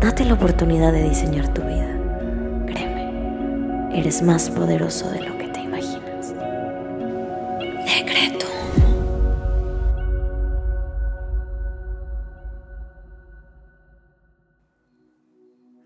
Date la oportunidad de diseñar tu vida. Créeme, eres más poderoso de lo que te imaginas. Decreto.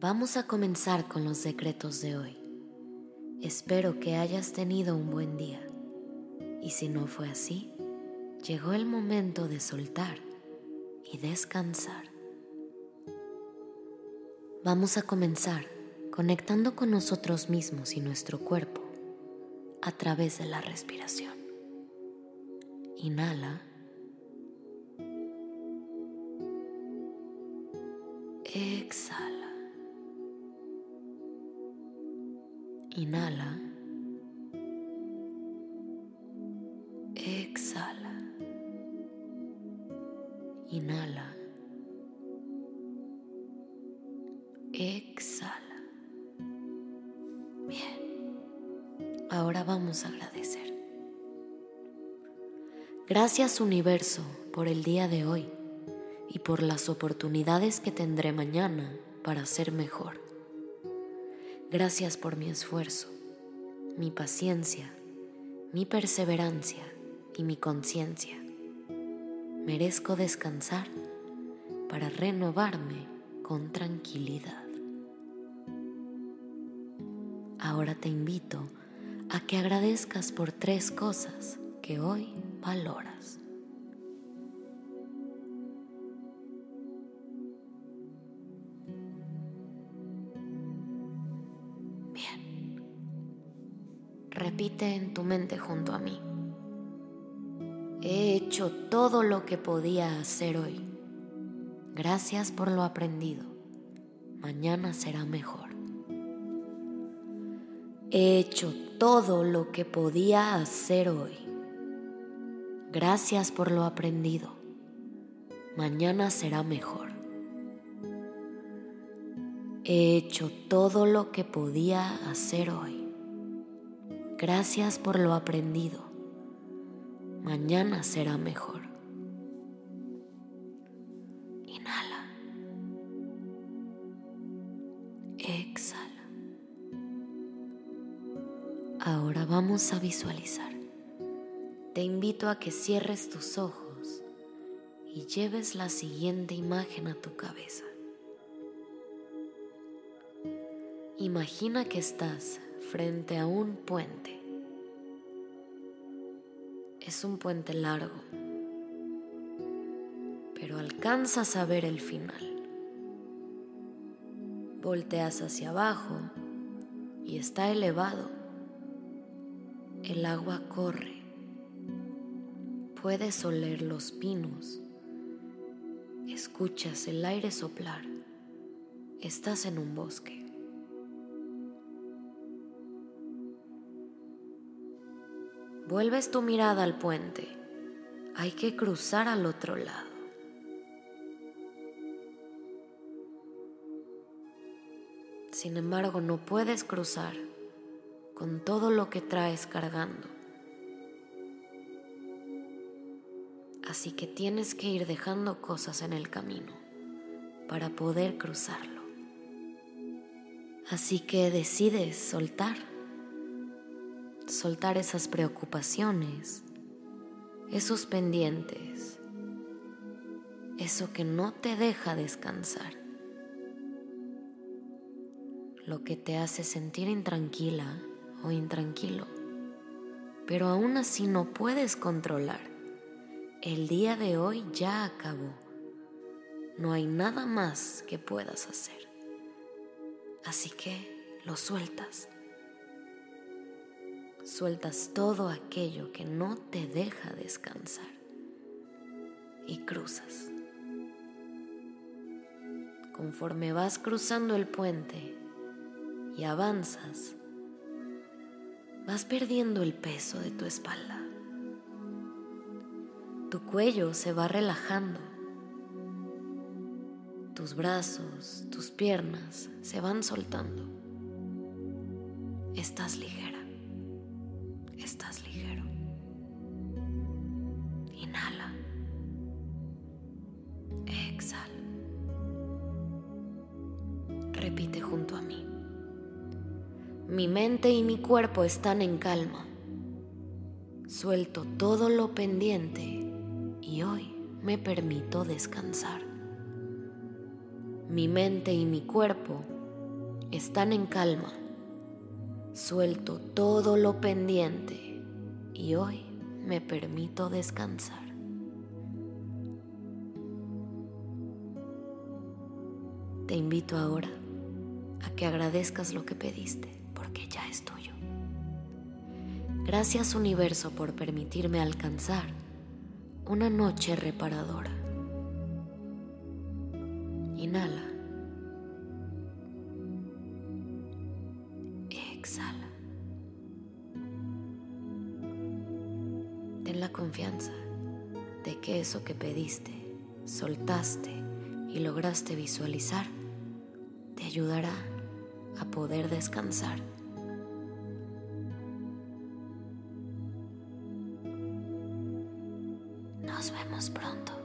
Vamos a comenzar con los decretos de hoy. Espero que hayas tenido un buen día. Y si no fue así, llegó el momento de soltar y descansar. Vamos a comenzar conectando con nosotros mismos y nuestro cuerpo a través de la respiración. Inhala. Exhala. Inhala. Exhala. Inhala. Ahora vamos a agradecer. Gracias universo por el día de hoy y por las oportunidades que tendré mañana para ser mejor. Gracias por mi esfuerzo, mi paciencia, mi perseverancia y mi conciencia. Merezco descansar para renovarme con tranquilidad. Ahora te invito a que agradezcas por tres cosas que hoy valoras. Repite en tu mente junto a mí. He hecho todo lo que podía hacer hoy. Gracias por lo aprendido. Mañana será mejor. He hecho todo lo que podía hacer hoy. Gracias por lo aprendido. Mañana será mejor. He hecho todo lo que podía hacer hoy. Gracias por lo aprendido. Mañana será mejor. Ahora vamos a visualizar. Te invito a que cierres tus ojos y lleves la siguiente imagen a tu cabeza. Imagina que estás frente a un puente. Es un puente largo, pero alcanzas a ver el final. Volteas hacia abajo y está elevado. El agua corre. Puedes oler los pinos. Escuchas el aire soplar. Estás en un bosque. Vuelves tu mirada al puente. Hay que cruzar al otro lado. Sin embargo, no puedes cruzar con todo lo que traes cargando. Así que tienes que ir dejando cosas en el camino para poder cruzarlo. Así que decides soltar soltar esas preocupaciones, esos pendientes, eso que no te deja descansar, lo que te hace sentir intranquila o intranquilo, pero aún así no puedes controlar. El día de hoy ya acabó. No hay nada más que puedas hacer. Así que lo sueltas sueltas todo aquello que no te deja descansar y cruzas conforme vas cruzando el puente y avanzas, vas perdiendo el peso de tu espalda. Tu cuello se va relajando. Tus brazos, tus piernas se van soltando. Estás ligera. Estás ligero. Inhala. Exhala. Repite junto a mí. Mi mente y mi cuerpo están en calma. Suelto todo lo pendiente y hoy me permito descansar. Mi mente y mi cuerpo están en calma. Suelto todo lo pendiente y hoy me permito descansar. Te invito ahora a que agradezcas lo que pediste, porque ya es tuyo. Gracias universo por permitirme alcanzar una noche reparadora. Inhala. Exhala. Ten la confianza de que eso que pediste, soltaste y lograste visualizar, te ayudará a poder descansar. Nos vemos pronto.